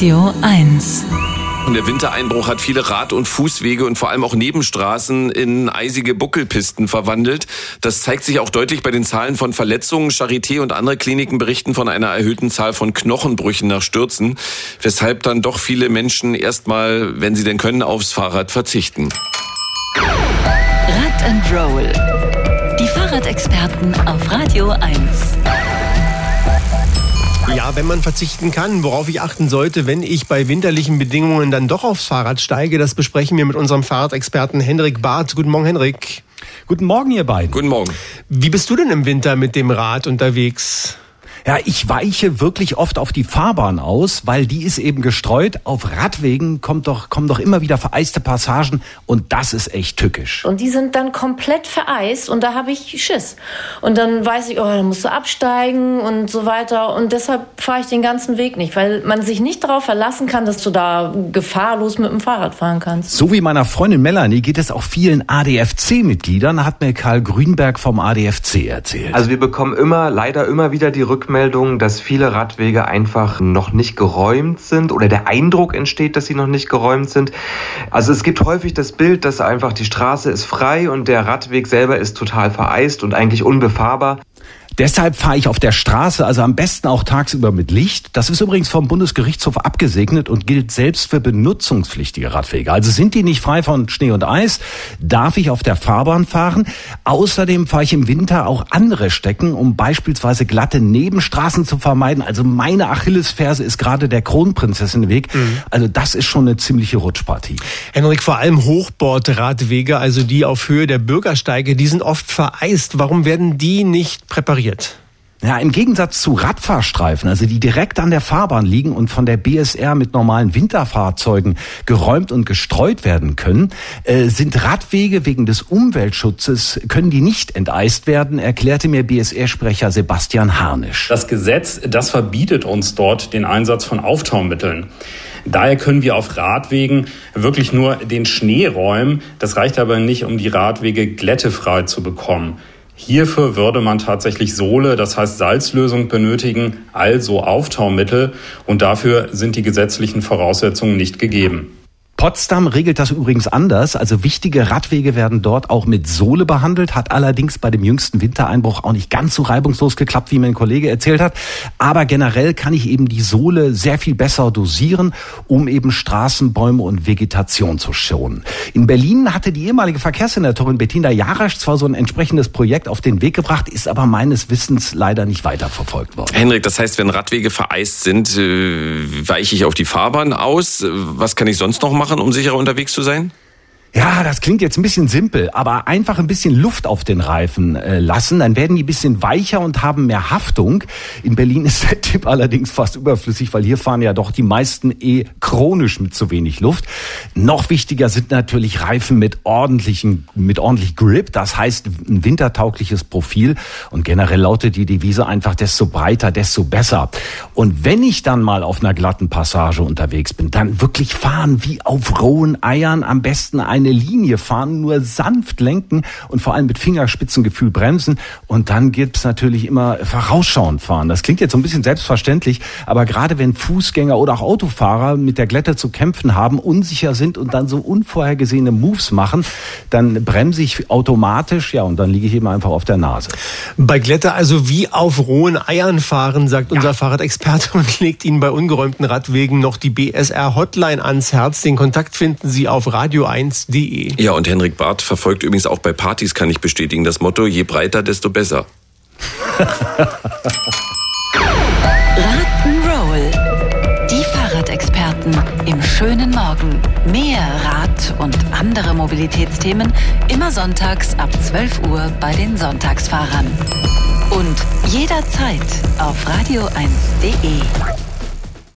Radio 1. Und der Wintereinbruch hat viele Rad- und Fußwege und vor allem auch Nebenstraßen in eisige Buckelpisten verwandelt. Das zeigt sich auch deutlich bei den Zahlen von Verletzungen. Charité und andere Kliniken berichten von einer erhöhten Zahl von Knochenbrüchen nach Stürzen, weshalb dann doch viele Menschen erstmal, wenn sie denn können, aufs Fahrrad verzichten. Rad and Roll. Die Fahrradexperten auf Radio 1. Ja, wenn man verzichten kann, worauf ich achten sollte, wenn ich bei winterlichen Bedingungen dann doch aufs Fahrrad steige, das besprechen wir mit unserem Fahrradexperten Henrik Barth. Guten Morgen, Henrik. Guten Morgen, ihr beiden. Guten Morgen. Wie bist du denn im Winter mit dem Rad unterwegs? Ja, ich weiche wirklich oft auf die Fahrbahn aus, weil die ist eben gestreut. Auf Radwegen kommt doch, kommen doch immer wieder vereiste Passagen und das ist echt tückisch. Und die sind dann komplett vereist und da habe ich Schiss. Und dann weiß ich, oh, dann musst du absteigen und so weiter. Und deshalb fahre ich den ganzen Weg nicht, weil man sich nicht darauf verlassen kann, dass du da gefahrlos mit dem Fahrrad fahren kannst. So wie meiner Freundin Melanie geht es auch vielen ADFC-Mitgliedern, hat mir Karl Grünberg vom ADFC erzählt. Also wir bekommen immer, leider immer wieder die Rückmeldung, Rückmeldung, dass viele Radwege einfach noch nicht geräumt sind oder der Eindruck entsteht, dass sie noch nicht geräumt sind. Also es gibt häufig das Bild, dass einfach die Straße ist frei und der Radweg selber ist total vereist und eigentlich unbefahrbar. Deshalb fahre ich auf der Straße, also am besten auch tagsüber mit Licht. Das ist übrigens vom Bundesgerichtshof abgesegnet und gilt selbst für benutzungspflichtige Radwege. Also sind die nicht frei von Schnee und Eis, darf ich auf der Fahrbahn fahren. Außerdem fahre ich im Winter auch andere Stecken, um beispielsweise glatte Nebenstraßen zu vermeiden. Also meine Achillesferse ist gerade der Kronprinzessinweg. Mhm. Also das ist schon eine ziemliche Rutschpartie. Henrik, vor allem Hochbordradwege, also die auf Höhe der Bürgersteige, die sind oft vereist. Warum werden die nicht präpariert? Ja, im Gegensatz zu Radfahrstreifen, also die direkt an der Fahrbahn liegen und von der BSR mit normalen Winterfahrzeugen geräumt und gestreut werden können, äh, sind Radwege wegen des Umweltschutzes, können die nicht enteist werden, erklärte mir BSR-Sprecher Sebastian Harnisch. Das Gesetz, das verbietet uns dort den Einsatz von Auftaumitteln. Daher können wir auf Radwegen wirklich nur den Schnee räumen. Das reicht aber nicht, um die Radwege glättefrei zu bekommen. Hierfür würde man tatsächlich Sohle, das heißt Salzlösung benötigen, also Auftaumittel. Und dafür sind die gesetzlichen Voraussetzungen nicht gegeben. Potsdam regelt das übrigens anders. Also wichtige Radwege werden dort auch mit Sohle behandelt, hat allerdings bei dem jüngsten Wintereinbruch auch nicht ganz so reibungslos geklappt, wie mein Kollege erzählt hat. Aber generell kann ich eben die Sohle sehr viel besser dosieren, um eben Straßen, Bäume und Vegetation zu schonen. In Berlin hatte die ehemalige Verkehrssenatorin Bettina Jarasch zwar so ein entsprechendes Projekt auf den Weg gebracht, ist aber meines Wissens leider nicht weiterverfolgt worden. Henrik, das heißt, wenn Radwege vereist sind, äh, weiche ich auf die Fahrbahn aus. Was kann ich sonst noch machen? Machen, um sicherer unterwegs zu sein? Ja, das klingt jetzt ein bisschen simpel, aber einfach ein bisschen Luft auf den Reifen äh, lassen, dann werden die ein bisschen weicher und haben mehr Haftung. In Berlin ist der Tipp allerdings fast überflüssig, weil hier fahren ja doch die meisten eh chronisch mit zu wenig Luft. Noch wichtiger sind natürlich Reifen mit ordentlichen, mit ordentlich Grip, das heißt ein wintertaugliches Profil und generell lautet die Devise einfach, desto breiter, desto besser. Und wenn ich dann mal auf einer glatten Passage unterwegs bin, dann wirklich fahren wie auf rohen Eiern, am besten ein eine Linie fahren, nur sanft lenken und vor allem mit Fingerspitzengefühl bremsen. Und dann gibt's natürlich immer vorausschauend fahren. Das klingt jetzt so ein bisschen selbstverständlich, aber gerade wenn Fußgänger oder auch Autofahrer mit der Glätte zu kämpfen haben, unsicher sind und dann so unvorhergesehene Moves machen, dann bremse ich automatisch, ja, und dann liege ich eben einfach auf der Nase. Bei Glätte also wie auf rohen Eiern fahren, sagt ja. Fahrradexperte und legt Ihnen bei ungeräumten Radwegen noch die BSR Hotline ans Herz. Den Kontakt finden Sie auf radio www.podcast.de. Ja, und Henrik Barth verfolgt übrigens auch bei Partys, kann ich bestätigen, das Motto, je breiter, desto besser. Rock'n'Roll. Die Fahrradexperten im schönen Morgen. Mehr Rad und andere Mobilitätsthemen immer sonntags ab 12 Uhr bei den Sonntagsfahrern. Und jederzeit auf radio1.de.